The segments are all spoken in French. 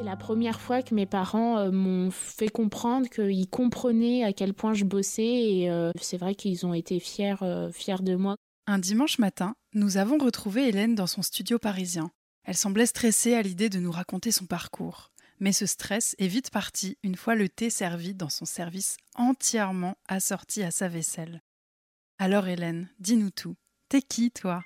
C'est la première fois que mes parents euh, m'ont fait comprendre qu'ils comprenaient à quel point je bossais et euh, c'est vrai qu'ils ont été fiers, euh, fiers de moi. Un dimanche matin, nous avons retrouvé Hélène dans son studio parisien. Elle semblait stressée à l'idée de nous raconter son parcours. Mais ce stress est vite parti une fois le thé servi dans son service entièrement assorti à sa vaisselle. Alors Hélène, dis-nous tout. T'es qui, toi?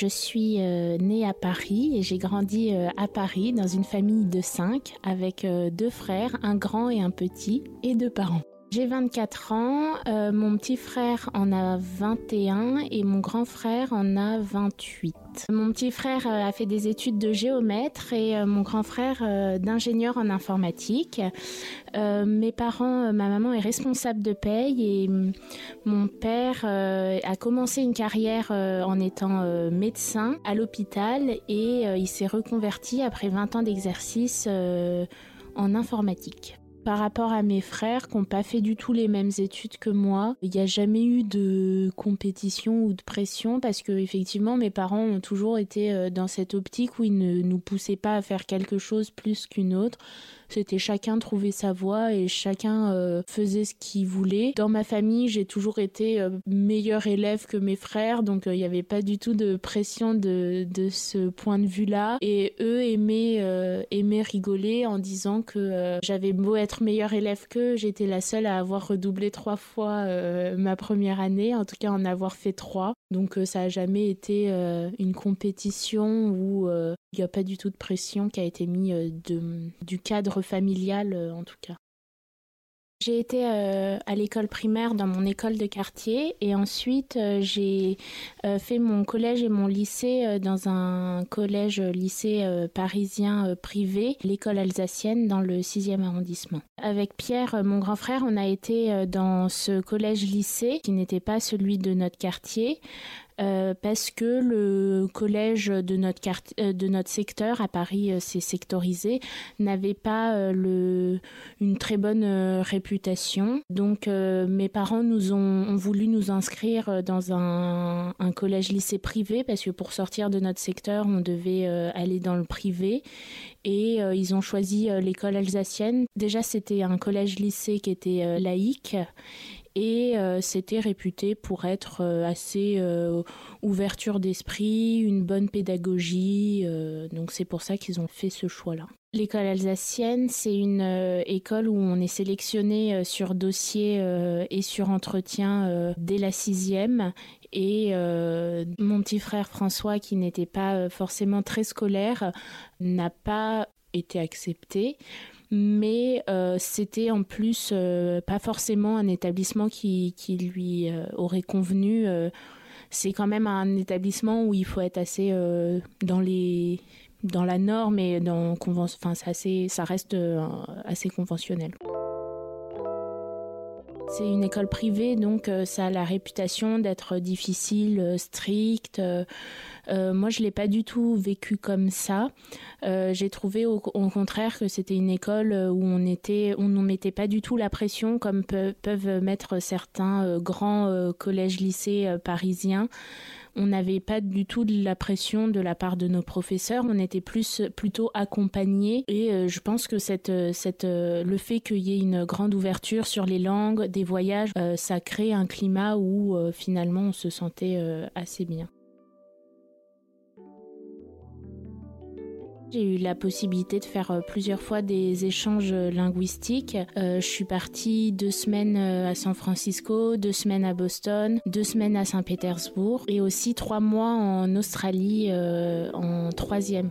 Je suis euh, née à Paris et j'ai grandi euh, à Paris dans une famille de cinq avec euh, deux frères, un grand et un petit, et deux parents. J'ai 24 ans, euh, mon petit frère en a 21 et mon grand frère en a 28. Mon petit frère euh, a fait des études de géomètre et euh, mon grand frère d'ingénieur en informatique. mes parents, ma maman est responsable de paye et mm, mon père a commencé une carrière en étant médecin à l'hôpital et il s'est reconverti après 20 ans d'exercice en informatique. Par rapport à mes frères qui n'ont pas fait du tout les mêmes études que moi, il n'y a jamais eu de compétition ou de pression parce que effectivement mes parents ont toujours été euh, dans cette optique où ils ne nous poussaient pas à faire quelque chose plus qu'une autre. C'était chacun trouver sa voie et chacun euh, faisait ce qu'il voulait. Dans ma famille, j'ai toujours été euh, meilleur élève que mes frères, donc il n'y avait pas du tout de pression de, de ce point de vue-là. Et eux aimaient, aimaient rigoler en disant que j'avais beau être meilleure élève qu'eux. J'étais la seule à avoir redoublé trois fois euh, ma première année, en tout cas en avoir fait trois. Donc euh, ça n'a jamais été euh, une compétition où il n'y a pas du tout de pression qui a été mise du cadre familial en tout cas. J'ai été euh, à l'école primaire dans mon école de quartier et ensuite euh, j'ai euh, fait mon collège et mon lycée dans un collège-lycée parisien privé, l'école alsacienne dans le 6e arrondissement. Avec Pierre, mon grand frère, on a été dans ce collège-lycée qui n'était pas celui de notre quartier. Euh, parce que le collège de notre, euh, secteur à Paris, euh, c'est sectorisé, n'avait pas une très bonne réputation. Donc mes parents nous ont, voulu nous inscrire dans un collège-lycée privé parce que pour sortir de notre secteur, on devait aller dans le privé et ils ont choisi l'école alsacienne. Déjà, c'était un collège-lycée qui était laïque et euh, c'était réputé pour être euh, assez euh, ouverture d'esprit, une bonne pédagogie, donc c'est pour ça qu'ils ont fait ce choix-là. L'école alsacienne, c'est une école où on est sélectionné sur dossier et sur entretien dès la sixième. Et mon petit frère François, qui n'était pas forcément très scolaire, n'a pas été accepté mais euh, c'était en plus euh, pas forcément un établissement qui, qui lui euh, aurait convenu. c'est quand même un établissement où il faut être assez dans les dans la norme et dans enfin ça reste assez conventionnel. C'est une école privée, donc euh, ça a la réputation d'être difficile, euh, stricte. Euh, moi, je l'ai pas du tout vécu comme ça. J'ai trouvé au, contraire que c'était une école où on était, on ne mettait pas du tout la pression comme peuvent mettre certains grands collèges-lycées parisiens on n'avait pas du tout de la pression de la part de nos professeurs, on était plus plutôt accompagnés et euh, je pense que cette, cette, euh, le fait qu'il y ait une grande ouverture sur les langues, des voyages, euh, ça crée un climat où finalement on se sentait assez bien. J'ai eu la possibilité de faire euh, plusieurs fois des échanges linguistiques. Euh, je suis partie deux semaines euh, à San Francisco, deux semaines à Boston, deux semaines à Saint-Pétersbourg et aussi trois mois en Australie en troisième.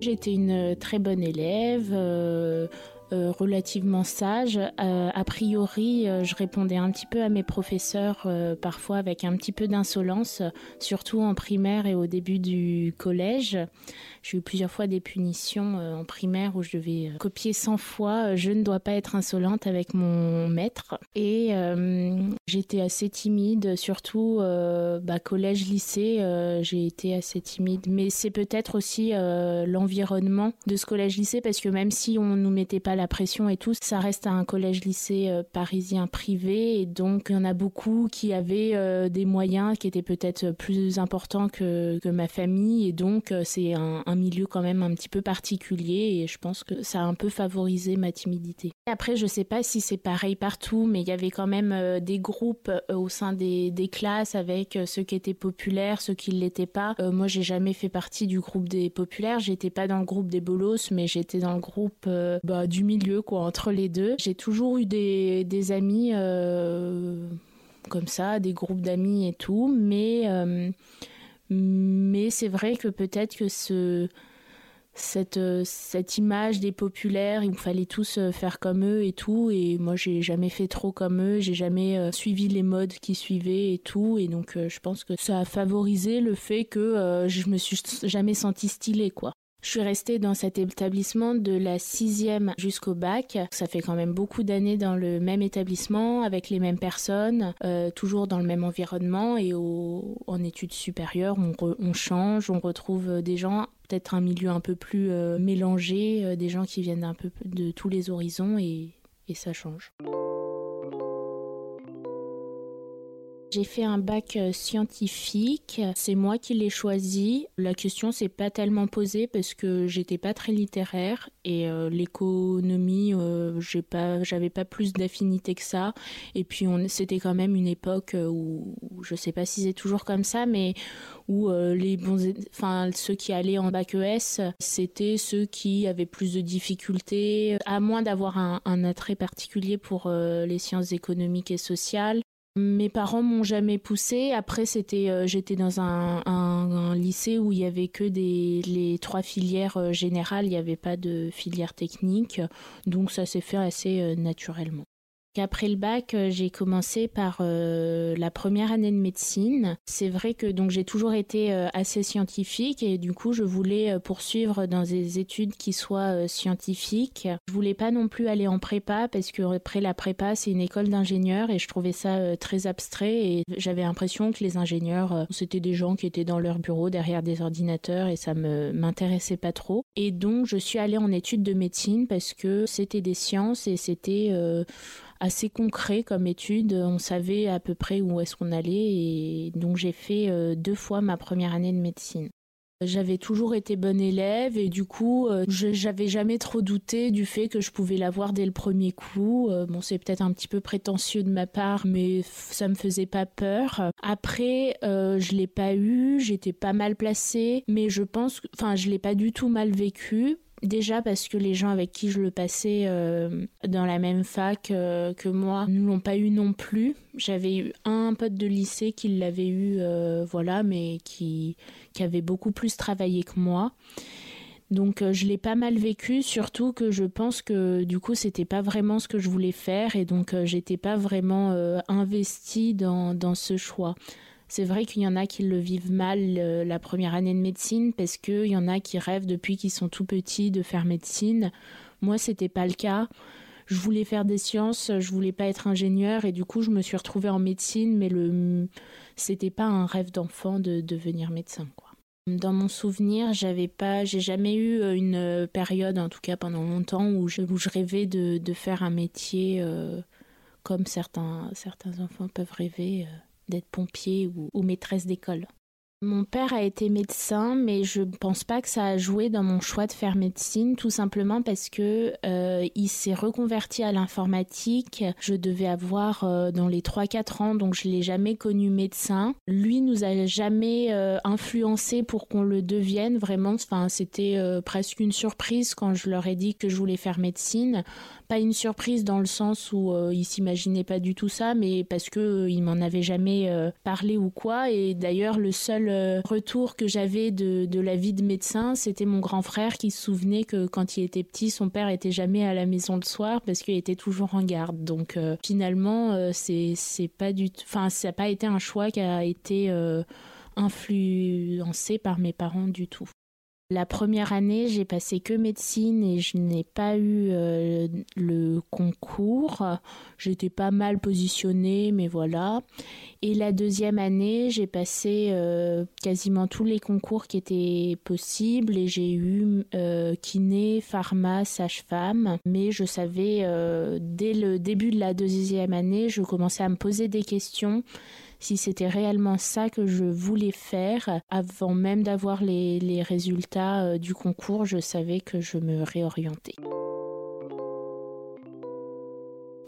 J'étais une très bonne élève. Euh, relativement sage. Euh, a priori, euh, je répondais un petit peu à mes professeurs, parfois avec un petit peu d'insolence, surtout en primaire et au début du collège. J'ai eu plusieurs fois des punitions en primaire où je devais copier 100 fois je ne dois pas être insolente avec mon maître. Et j'étais assez timide, surtout bah, collège, lycée, j'ai été assez timide. Mais c'est peut-être aussi l'environnement de ce collège-lycée parce que même si on nous mettait pas la pression et tout. Ça reste un collège-lycée parisien privé et donc il y en a beaucoup qui avaient des moyens qui étaient peut-être plus importants que, ma famille et donc c'est un, milieu quand même un petit peu particulier et je pense que ça a un peu favorisé ma timidité. Après, je sais pas si c'est pareil partout, mais il y avait quand même euh, des groupes euh, au sein des, classes avec euh, ceux qui étaient populaires, ceux qui ne l'étaient pas. moi, j'ai jamais fait partie du groupe des populaires. J'étais pas dans le groupe des bolos, mais j'étais dans le groupe bah, du milieu, quoi, entre les deux. J'ai toujours eu des, des amis comme ça, des groupes d'amis et tout, mais mais c'est vrai que peut-être que ce cette, euh, image des populaires, il fallait tous euh, faire comme eux et tout. Et moi, j'ai jamais fait trop comme eux, j'ai jamais euh, suivi les modes qui suivaient et tout. Et donc, je pense que ça a favorisé le fait que je me suis jamais sentie stylée, quoi. Je suis restée dans cet établissement de la sixième jusqu'au bac. Ça fait quand même beaucoup d'années dans le même établissement, avec les mêmes personnes, euh, toujours dans le même environnement. Et en études supérieures, on, change, on retrouve des gens, peut-être un milieu un peu plus euh, mélangé, euh, des gens qui viennent un peu de tous les horizons et ça change. J'ai fait un bac euh, scientifique, c'est moi qui l'ai choisi. La question s'est pas tellement posée parce que j'étais pas très littéraire et euh, l'économie, euh, j'ai pas, j'avais pas plus d'affinité que ça. Et puis c'était quand même une époque où, je sais pas si c'est toujours comme ça, mais où les bons, enfin ceux qui allaient en bac ES, c'était ceux qui avaient plus de difficultés, à moins d'avoir un, un attrait particulier pour les sciences économiques et sociales. Mes parents m'ont jamais poussé. Après, c'était, euh, j'étais dans un, lycée où il y avait que des les trois filières euh, générales. Il n'y avait pas de filière technique, donc ça s'est fait assez euh, naturellement. Après le bac, euh, j'ai commencé par euh, la première année de médecine. C'est vrai que donc j'ai toujours été euh, assez scientifique et du coup je voulais poursuivre dans des études qui soient scientifiques. Je voulais pas non plus aller en prépa parce que après la prépa c'est une école d'ingénieurs et je trouvais ça très abstrait et j'avais l'impression que les ingénieurs c'était des gens qui étaient dans leur bureau derrière des ordinateurs et ça me m'intéressait pas trop. Et donc je suis allée en études de médecine parce que c'était des sciences et c'était assez concret comme étude. On savait à peu près où est-ce qu'on allait et donc j'ai fait euh, deux fois ma première année de médecine. J'avais toujours été bonne élève et du coup, euh, j'avais jamais trop douté du fait que je pouvais l'avoir dès le premier coup. Euh, bon, c'est peut-être un petit peu prétentieux de ma part, mais ça me faisait pas peur. Après, je l'ai pas eu, j'étais pas mal placée, mais je pense, enfin, je l'ai pas du tout mal vécu Déjà parce que les gens avec qui je le passais euh, dans la même fac euh, que moi ne l'ont pas eu non plus. J'avais eu un pote de lycée qui l'avait eu, euh, voilà, mais qui, avait beaucoup plus travaillé que moi. Donc je l'ai pas mal vécu, surtout que je pense que du coup c'était pas vraiment ce que je voulais faire et donc j'étais pas vraiment investie dans ce choix. C'est vrai qu'il y en a qui le vivent mal euh, la première année de médecine parce qu'il y en a qui rêvent depuis qu'ils sont tout petits de faire médecine. Moi, c'était pas le cas. Je voulais faire des sciences, je voulais pas être ingénieur et du coup, je me suis retrouvée en médecine, mais le c'était pas un rêve d'enfant de devenir médecin, quoi. Dans mon souvenir, j'avais pas, j'ai jamais eu euh, une période, en tout cas pendant longtemps, où je, rêvais de, faire un métier euh, comme certains, certains enfants peuvent rêver d'être pompier ou, maîtresse d'école. Mon père a été médecin, mais je ne pense pas que ça a joué dans mon choix de faire médecine, tout simplement parce que euh, il s'est reconverti à l'informatique. Je devais avoir euh, dans les 3-4 ans, donc je l'ai jamais connu médecin. Lui nous a jamais euh, influencé pour qu'on le devienne vraiment. Enfin, c'était presque une surprise quand je leur ai dit que je voulais faire médecine pas une surprise dans le sens où euh, il s'imaginait pas du tout ça, mais parce que euh, il m'en avait jamais euh, parlé ou quoi. Et d'ailleurs, le seul retour que j'avais de, la vie de médecin, c'était mon grand frère qui se souvenait que quand il était petit, son père était jamais à la maison le soir parce qu'il était toujours en garde. Donc finalement, c'est c'est pas du, enfin ça n'a pas été un choix qui a été influencé par mes parents du tout. La première année, j'ai passé que médecine et je n'ai pas eu euh, le concours. J'étais pas mal positionnée, mais voilà. Et la deuxième année, j'ai passé euh, quasiment tous les concours qui étaient possibles et j'ai eu euh, kiné, pharma, sage-femme. Mais je savais, dès le début de la deuxième année, je commençais à me poser des questions si c'était réellement ça que je voulais faire. Avant même d'avoir les, résultats euh, du concours, je savais que je me réorientais.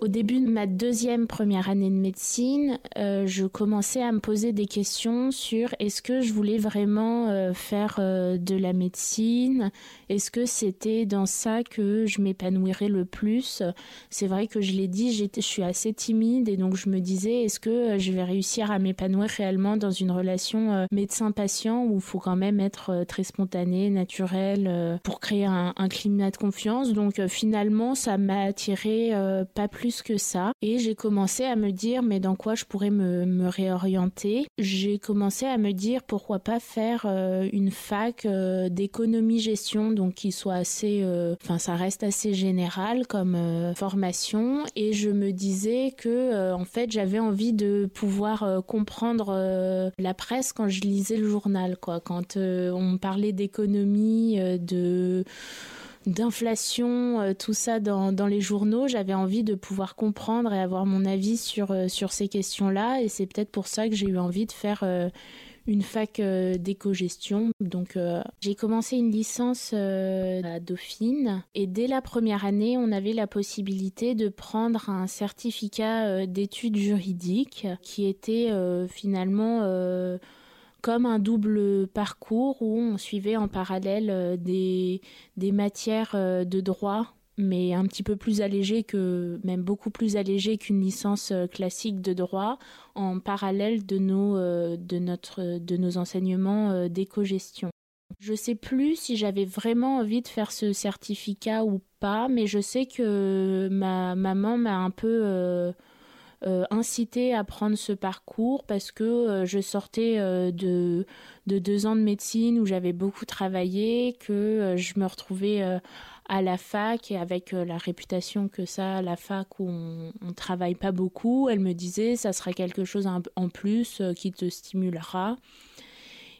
Au début de ma deuxième première année de médecine, euh, je commençais à me poser des questions sur est-ce que je voulais vraiment euh, faire euh, de la médecine? Est-ce que c'était dans ça que je m'épanouirais le plus? C'est vrai que je l'ai dit, je suis assez timide et donc je me disais est-ce que je vais réussir à m'épanouir réellement dans une relation médecin-patient où il faut quand même être très spontané, naturel pour créer un, un climat de confiance? Donc finalement, ça m'a attiré pas plus que ça. Et j'ai commencé à me dire, mais dans quoi je pourrais me, me réorienter? J'ai commencé à me dire, pourquoi pas faire euh, une fac euh, d'économie-gestion, donc qui soit assez, euh, enfin ça reste assez général comme formation. Et je me disais que, en fait, j'avais envie de pouvoir comprendre la presse quand je lisais le journal, quoi. Quand on parlait d'économie, de d'inflation, euh, tout ça dans, dans les journaux, j'avais envie de pouvoir comprendre et avoir mon avis sur, euh, sur ces questions-là. Et c'est peut-être pour ça que j'ai eu envie de faire euh, une fac d'éco-gestion. Donc j'ai commencé une licence à Dauphine et dès la première année, on avait la possibilité de prendre un certificat d'études juridiques qui était finalement comme un double parcours où on suivait en parallèle euh, des, des matières euh, de droit mais un petit peu plus allégé que, même beaucoup plus allégé qu'une licence euh, classique de droit, en parallèle de nos, de notre, de nos enseignements d'éco-gestion. Je sais plus si j'avais vraiment envie de faire ce certificat ou pas, mais je sais que ma maman m'a un peu euh, à prendre ce parcours parce que euh, je sortais euh, de, de deux ans de médecine où j'avais beaucoup travaillé, que je me retrouvais à la fac et avec la réputation que ça, à la fac où on, on travaille pas beaucoup, elle me disait ça sera quelque chose en plus qui te stimulera.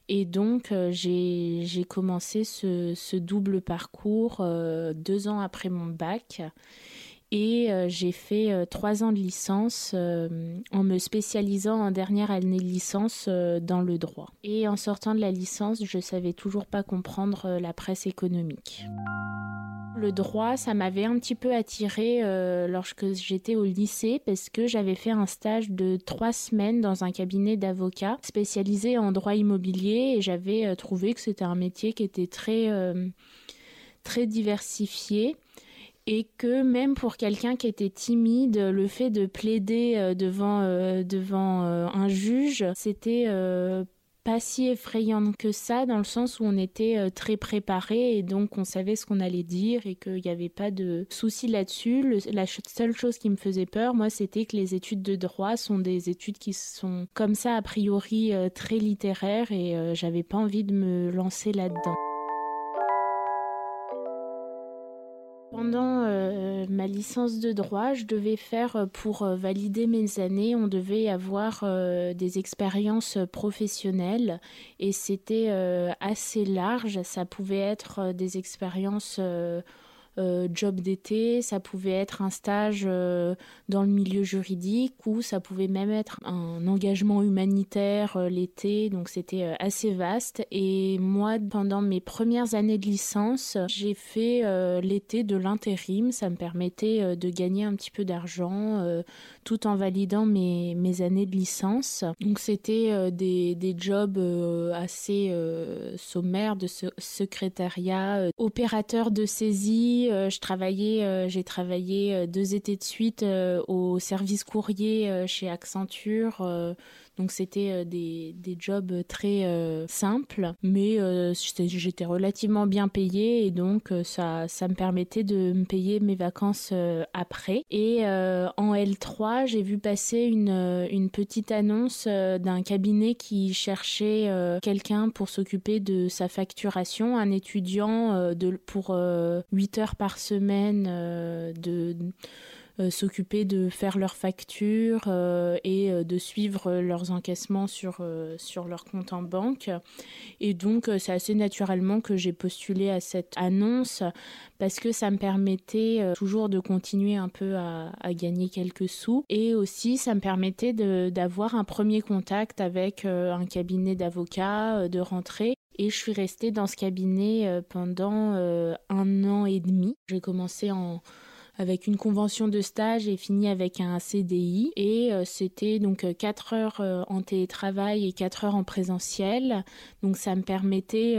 Et donc j'ai commencé ce, double parcours deux ans après mon bac et euh, j'ai fait euh, trois ans de licence euh, en me spécialisant en dernière année de licence dans le droit. Et en sortant de la licence, je savais toujours pas comprendre la presse économique. Le droit, ça m'avait un petit peu attiré lorsque j'étais au lycée parce que j'avais fait un stage de trois semaines dans un cabinet d'avocats spécialisé en droit immobilier et j'avais trouvé que c'était un métier qui était très très diversifié et que même pour quelqu'un qui était timide, le fait de plaider euh, devant, euh, devant euh, un juge, c'était pas si effrayant que ça, dans le sens où on était très préparé et donc on savait ce qu'on allait dire et qu'il n'y avait pas de souci là-dessus. La seule chose qui me faisait peur, moi, c'était que les études de droit sont des études qui sont comme ça, a priori, très littéraires et j'avais pas envie de me lancer là-dedans. Pendant euh, ma licence de droit, je devais faire, euh, pour euh, valider mes années, on devait avoir des expériences professionnelles et c'était assez large. Ça pouvait être des expériences euh, job d'été, ça pouvait être un stage euh, dans le milieu juridique ou ça pouvait même être un engagement humanitaire euh, l'été, donc c'était assez vaste. Et moi, pendant mes premières années de licence, j'ai fait l'été de l'intérim, ça me permettait de gagner un petit peu d'argent tout en validant mes, années de licence. Donc c'était des, des jobs assez sommaires de secrétariat, opérateur de saisie, euh, je travaillais, euh, j'ai travaillé euh, deux étés de suite au service courrier chez Accenture. Donc c'était des, des, jobs très simples, mais j'étais relativement bien payée et donc ça, ça me permettait de me payer mes vacances après. Et en L3, j'ai vu passer une, une petite annonce d'un cabinet qui cherchait quelqu'un pour s'occuper de sa facturation, un étudiant de, pour 8 heures par semaine de euh, s'occuper de faire leurs factures euh, et euh, de suivre leurs encaissements sur, sur leur compte en banque. Et donc, c'est assez naturellement que j'ai postulé à cette annonce parce que ça me permettait toujours de continuer un peu à, à, gagner quelques sous et aussi ça me permettait d'avoir un premier contact avec un cabinet d'avocats, de rentrer et je suis restée dans ce cabinet pendant un an et demi. J'ai commencé en, avec une convention de stage et fini avec un CDI. Et euh, c'était donc 4 euh, heures euh, en télétravail et 4 heures en présentiel. Donc ça me permettait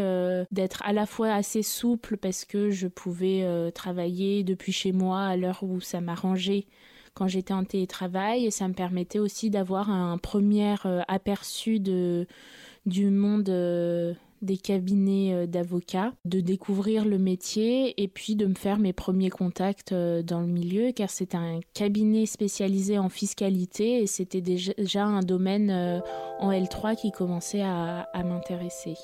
d'être à la fois assez souple parce que je pouvais travailler depuis chez moi à l'heure où ça m'arrangeait quand j'étais en télétravail et ça me permettait aussi d'avoir un premier aperçu du monde des cabinets euh, d'avocats, de découvrir le métier et puis de me faire mes premiers contacts euh, dans le milieu car c'est un cabinet spécialisé en fiscalité et c'était déjà un domaine euh, en L3 qui commençait à, m'intéresser.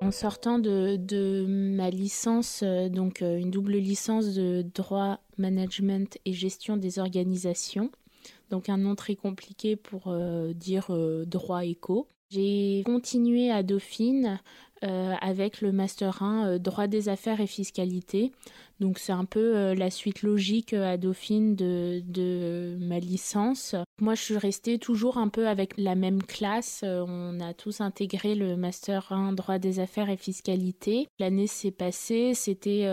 En sortant de, de, ma licence, donc une double licence de droit, management et gestion des organisations, donc un nom très compliqué pour dire droit éco. J'ai continué à Dauphine euh, avec le Master 1 euh, droit des affaires et fiscalité. Donc c'est un peu euh, la suite logique à Dauphine de, de, ma licence. Moi je suis restée toujours un peu avec la même classe. On a tous intégré le Master 1 droit des affaires et fiscalité. L'année s'est passée, c'était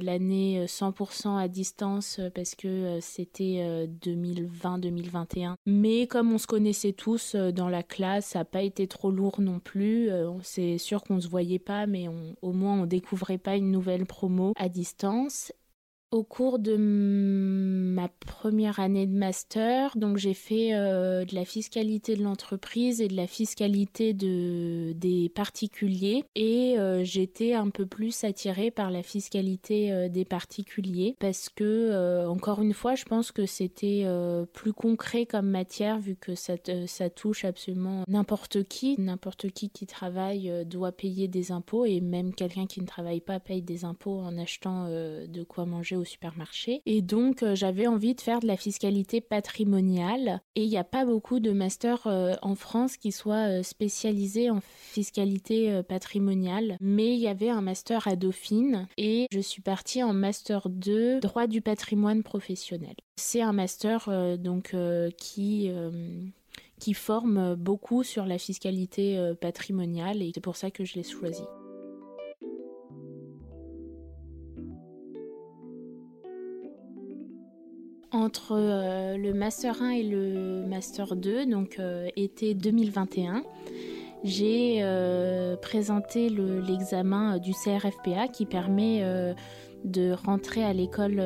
l'année 100% à distance parce que c'était 2020-2021. Mais comme on se connaissait tous dans la classe, ça n'a pas été trop lourd non plus. C'est sûr qu'on se voyait pas, mais au moins on découvrait pas une nouvelle promo à distance. things Au cours de ma première année de master, donc j'ai fait euh, de la fiscalité de l'entreprise et de la fiscalité de, des particuliers. Et euh, j'étais un peu plus attirée par la fiscalité euh, des particuliers parce que encore une fois, je pense que c'était plus concret comme matière vu que ça, ça touche absolument n'importe qui, n'importe qui qui travaille doit payer des impôts et même quelqu'un qui ne travaille pas paye des impôts en achetant de quoi manger au supermarché. Et donc, euh, j'avais envie de faire de la fiscalité patrimoniale. Et il n'y a pas beaucoup de masters euh, en France qui soient euh, spécialisés en fiscalité patrimoniale. Mais il y avait un master à Dauphine et je suis partie en master 2 droit du patrimoine professionnel. C'est un master donc qui qui forme beaucoup sur la fiscalité patrimoniale et c'est pour ça que je l'ai choisi. Entre euh, le Master 1 et le Master 2, donc euh, été 2021, j'ai euh, présenté l'examen du CRFPA qui permet de rentrer à l'école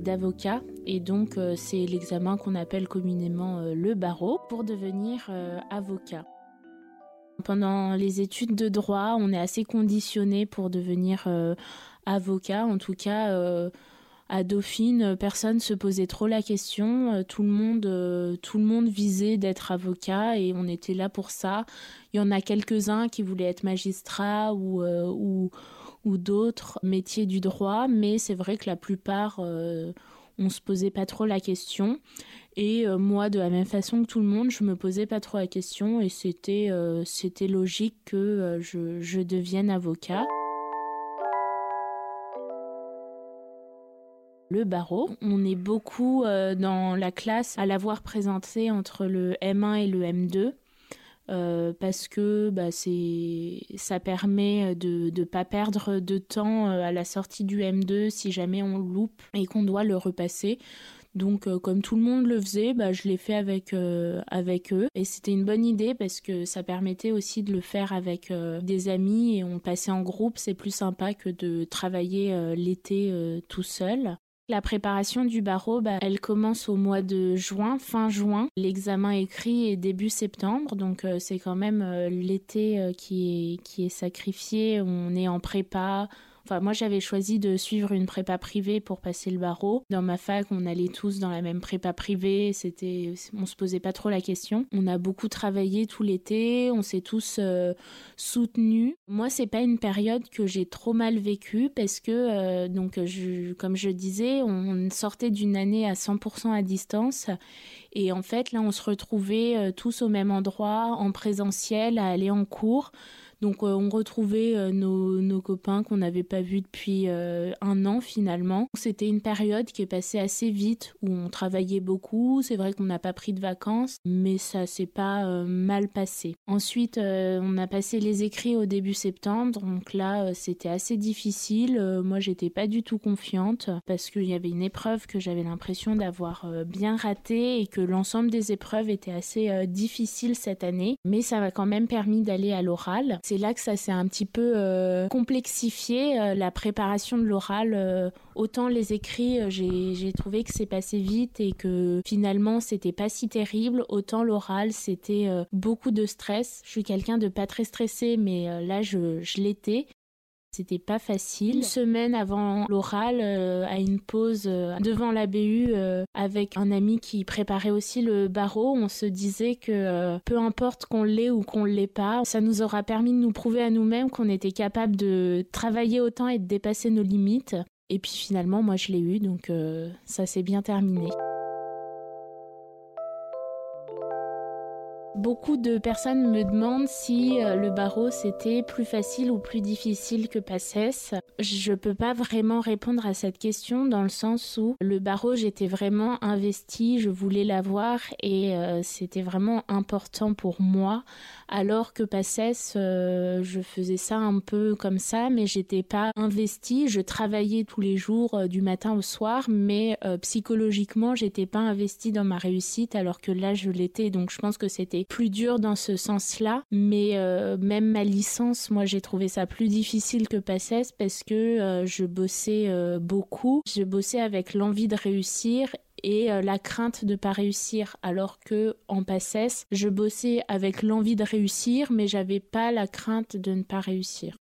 d'avocat. Et donc c'est l'examen qu'on appelle communément le barreau pour devenir avocat. Pendant les études de droit, on est assez conditionné pour devenir avocat, en tout cas à Dauphine, euh, personne se posait trop la question. Euh, tout le monde, euh, tout le monde visait d'être avocat et on était là pour ça. Il y en a quelques-uns qui voulaient être magistrats ou, ou, d'autres métiers du droit, mais c'est vrai que la plupart, on se posait pas trop la question. Et moi, de la même façon que tout le monde, je me posais pas trop la question et c'était c'était logique que je, je devienne avocat. Le barreau. On est beaucoup euh, dans la classe à l'avoir présenté entre le M1 et le M2. Euh, parce que bah, ça permet de ne pas perdre de temps euh, à la sortie du M2 si jamais on loupe et qu'on doit le repasser. Donc comme tout le monde le faisait, bah, je l'ai fait avec, avec eux. Et c'était une bonne idée parce que ça permettait aussi de le faire avec des amis et on passait en groupe. C'est plus sympa que de travailler l'été tout seul. La préparation du barreau, bah, elle commence au mois de juin, fin juin. L'examen écrit est début septembre, donc euh, c'est quand même euh, l'été euh, qui, est, qui est sacrifié. On est en prépa, Enfin, moi, j'avais choisi de suivre une prépa privée pour passer le barreau. Dans ma fac, on allait tous dans la même prépa privée. C'était, on se posait pas trop la question. On a beaucoup travaillé tout l'été. On s'est tous euh, soutenus. Moi, c'est pas une période que j'ai trop mal vécue parce que, euh, donc, comme je disais, on sortait d'une année à 100% à distance. Et en fait, là, on se retrouvait euh, tous au même endroit, en présentiel, à aller en cours. Donc euh, on retrouvait euh, nos, copains qu'on n'avait pas vus depuis euh, un an finalement. C'était une période qui est passée assez vite où on travaillait beaucoup. C'est vrai qu'on n'a pas pris de vacances, mais ça s'est pas mal passé. Ensuite, on a passé les écrits au début septembre. Donc là, c'était assez difficile. moi, j'étais pas du tout confiante parce qu'il y avait une épreuve que j'avais l'impression d'avoir bien ratée et que l'ensemble des épreuves était assez difficile cette année. Mais ça m'a quand même permis d'aller à l'oral. C'est là que ça s'est un petit peu euh, complexifié, euh, la préparation de l'oral. Euh, autant les écrits, j'ai trouvé que c'est passé vite et que finalement c'était pas si terrible. Autant l'oral, c'était beaucoup de stress. Je suis quelqu'un de pas très stressé, mais là je, je l'étais. C'était pas facile. Une semaine avant l'oral, euh, à une pause euh, devant la BU euh, avec un ami qui préparait aussi le barreau, on se disait que peu importe qu'on l'ait ou qu'on l'ait pas, ça nous aura permis de nous prouver à nous-mêmes qu'on était capable de travailler autant et de dépasser nos limites. Et puis finalement, moi je l'ai eu, donc ça s'est bien terminé. Beaucoup de personnes me demandent si euh, le barreau c'était plus facile ou plus difficile que PACES. Je peux pas vraiment répondre à cette question dans le sens où le barreau j'étais vraiment investie, je voulais l'avoir et euh, c'était vraiment important pour moi. Alors que PACES euh, je faisais ça un peu comme ça mais j'étais pas investie, je travaillais tous les jours du matin au soir mais psychologiquement j'étais pas investie dans ma réussite alors que là je l'étais. Donc je pense que c'était plus dur dans ce sens-là, mais euh, même ma licence, moi j'ai trouvé ça plus difficile que PACES parce que euh, je bossais euh, beaucoup, je bossais avec l'envie de réussir et la crainte de pas réussir alors que en PACES, je bossais avec l'envie de réussir mais j'avais pas la crainte de ne pas réussir.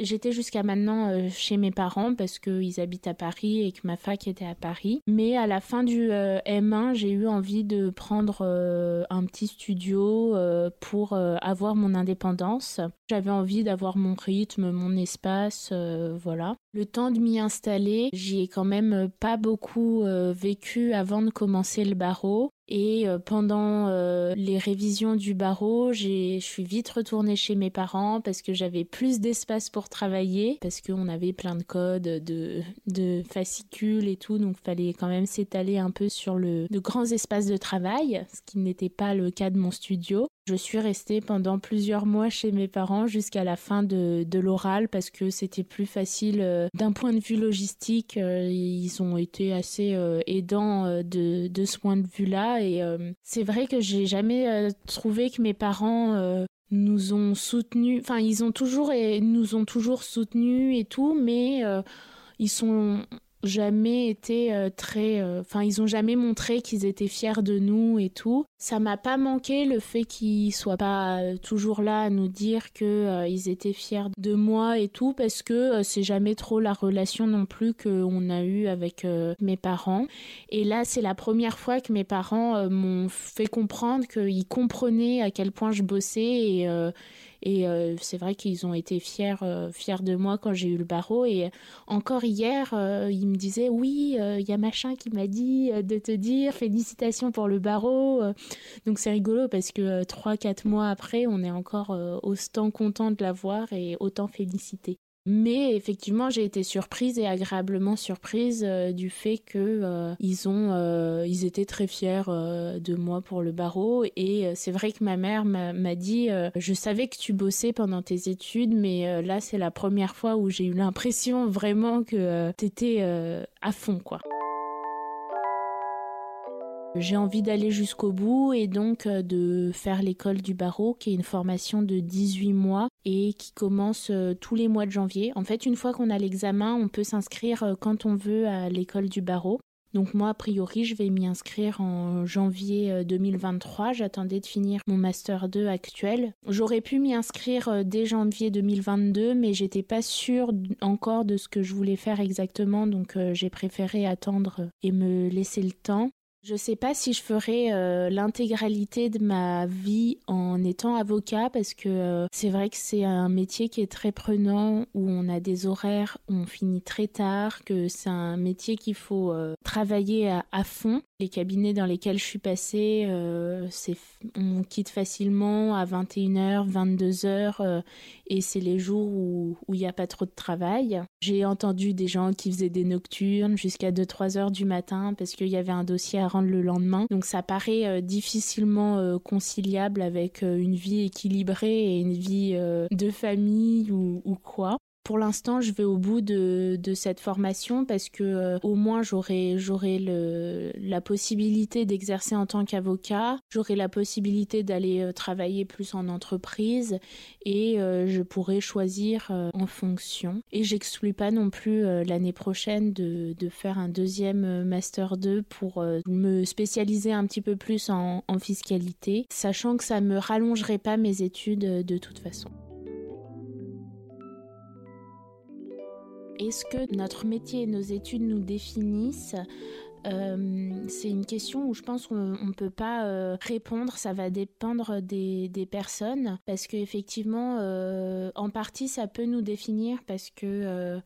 J'étais jusqu'à maintenant euh, chez mes parents parce qu'ils habitent à Paris et que ma fac était à Paris. Mais à la fin du euh, M1, j'ai eu envie de prendre euh, un petit studio pour avoir mon indépendance. J'avais envie d'avoir mon rythme, mon espace, voilà. Le temps de m'y installer, j'y ai quand même pas beaucoup vécu avant de commencer le barreau. Et euh, pendant euh, les révisions du barreau, je suis vite retournée chez mes parents parce que j'avais plus d'espace pour travailler, parce qu'on avait plein de codes, de, de fascicules et tout, donc fallait quand même s'étaler un peu sur le, de grands espaces de travail, ce qui n'était pas le cas de mon studio. Je suis restée pendant plusieurs mois chez mes parents jusqu'à la fin de, de l'oral parce que c'était plus facile euh, d'un point de vue logistique. ils ont été assez aidants de, de ce point de vue-là et euh, c'est vrai que j'ai jamais euh, trouvé que mes parents euh, nous ont soutenus. Enfin, ils ont toujours et nous ont toujours soutenus et tout, mais ils sont jamais été euh, très euh, enfin ils ont jamais montré qu'ils étaient fiers de nous et tout. Ça m'a pas manqué le fait qu'ils soient pas euh, toujours là à nous dire que ils étaient fiers de moi et tout parce que c'est jamais trop la relation non plus qu'on a eu avec mes parents. Et là c'est la première fois que mes parents m'ont fait comprendre qu'ils comprenaient à quel point je bossais et et euh, c'est vrai qu'ils ont été fiers, euh, fiers de moi quand j'ai eu le barreau. Et encore hier, euh, ils me disaient oui, il y a machin qui m'a dit de te dire félicitations pour le barreau. Donc c'est rigolo parce que trois, quatre mois après, on est encore autant content de l'avoir et autant félicité. Mais effectivement, j'ai été surprise et agréablement surprise euh, du fait que euh, ils ont, euh, ils étaient très fiers de moi pour le barreau. Et c'est vrai que ma mère m'a dit, je savais que tu bossais pendant tes études, mais là c'est la première fois où j'ai eu l'impression vraiment que t'étais à fond, quoi. J'ai envie d'aller jusqu'au bout et donc euh, de faire l'école du barreau, qui est une formation de 18 mois et qui commence euh, tous les mois de janvier. En fait, une fois qu'on a l'examen, on peut s'inscrire euh, quand on veut à l'école du barreau. Donc moi, a priori, je vais m'y inscrire en janvier 2023. J'attendais de finir mon master 2 actuel. J'aurais pu m'y inscrire dès janvier 2022, mais j'étais pas sûre encore de ce que je voulais faire exactement, donc j'ai préféré attendre et me laisser le temps. Je ne sais pas si je ferai euh, l'intégralité de ma vie en étant avocat parce que euh, c'est vrai que c'est un métier qui est très prenant où on a des horaires on finit très tard, que c'est un métier qu'il faut euh, travailler à, fond. Les cabinets dans lesquels je suis passée, on quitte facilement à 21h, 22h et c'est les jours où il n'y a pas trop de travail. J'ai entendu des gens qui faisaient des nocturnes jusqu'à 2-3 heures du matin parce qu'il y avait un dossier à rendre le lendemain. Donc ça paraît euh, difficilement euh, conciliable avec euh, une vie équilibrée et une vie de famille ou, ou quoi pour l'instant, je vais au bout de, cette formation parce que euh, au moins j'aurai la possibilité d'exercer en tant qu'avocat, j'aurai la possibilité d'aller euh, travailler plus en entreprise et euh, je pourrai choisir en fonction. Et j'exclus pas non plus l'année prochaine de, faire un deuxième master 2 pour me spécialiser un petit peu plus en, en fiscalité, sachant que ça me rallongerait pas mes études de toute façon. Est-ce que notre métier et nos études nous définissent euh, c'est une question où je pense qu'on ne peut pas euh, répondre, ça va dépendre des, personnes, parce qu'effectivement, euh, en partie, ça peut nous définir, parce que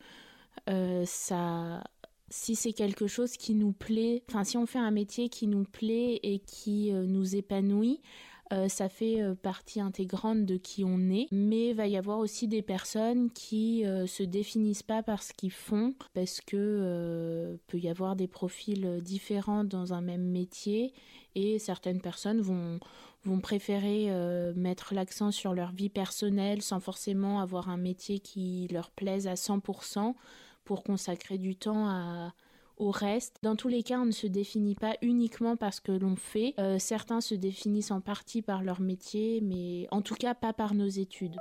ça, si c'est quelque chose qui nous plaît, enfin si on fait un métier qui nous plaît et qui nous épanouit, euh, ça fait euh, partie intégrante de qui on est, mais il va y avoir aussi des personnes qui euh, se définissent pas par ce qu'ils font, parce que peut y avoir des profils différents dans un même métier, et certaines personnes vont vont préférer mettre l'accent sur leur vie personnelle sans forcément avoir un métier qui leur plaise à 100% pour consacrer du temps à, au reste. Dans tous les cas, on ne se définit pas uniquement par ce que l'on fait. Euh, certains se définissent en partie par leur métier, mais en tout cas pas par nos études.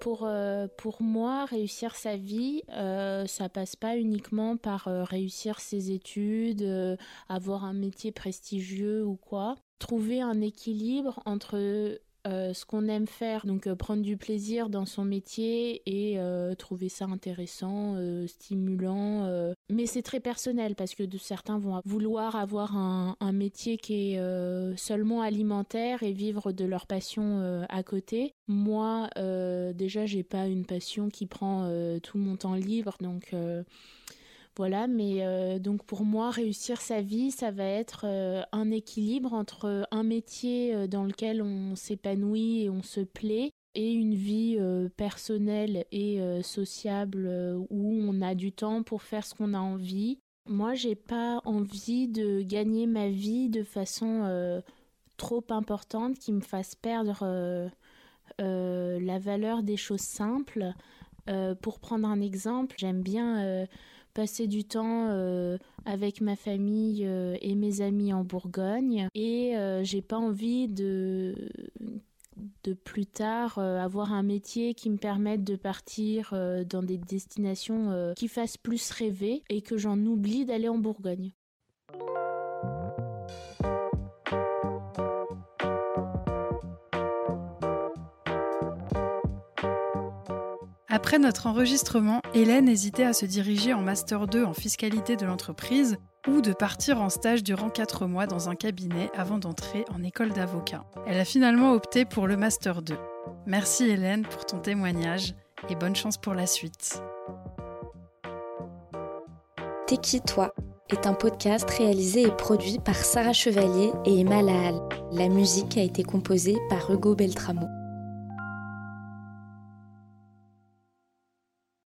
Pour, euh, pour moi, réussir sa vie, euh, ça passe pas uniquement par réussir ses études, avoir un métier prestigieux ou quoi. Trouver un équilibre entre euh, ce qu'on aime faire, donc euh, prendre du plaisir dans son métier et euh, trouver ça intéressant, stimulant. Mais c'est très personnel parce que de, certains vont vouloir avoir un, un métier qui est seulement alimentaire et vivre de leur passion à côté. Moi, déjà, j'ai pas une passion qui prend tout mon temps libre, donc voilà, mais euh, donc pour moi, réussir sa vie, ça va être euh, un équilibre entre un métier euh, dans lequel on s'épanouit et on se plaît et une vie personnelle et sociable où on a du temps pour faire ce qu'on a envie. Moi, j'ai pas envie de gagner ma vie de façon trop importante qui me fasse perdre la valeur des choses simples. pour prendre un exemple, j'aime bien passer du temps euh, avec ma famille euh, et mes amis en Bourgogne et euh, j'ai pas envie de de plus tard avoir un métier qui me permette de partir dans des destinations qui fassent plus rêver et que j'en oublie d'aller en Bourgogne. Après notre enregistrement, Hélène hésitait à se diriger en Master 2 en fiscalité de l'entreprise ou de partir en stage durant 4 mois dans un cabinet avant d'entrer en école d'avocat. Elle a finalement opté pour le Master 2. Merci Hélène pour ton témoignage et bonne chance pour la suite. T'es qui toi? est un podcast réalisé et produit par Sarah Chevalier et Emma Lahal. La musique a été composée par Hugo Beltramo.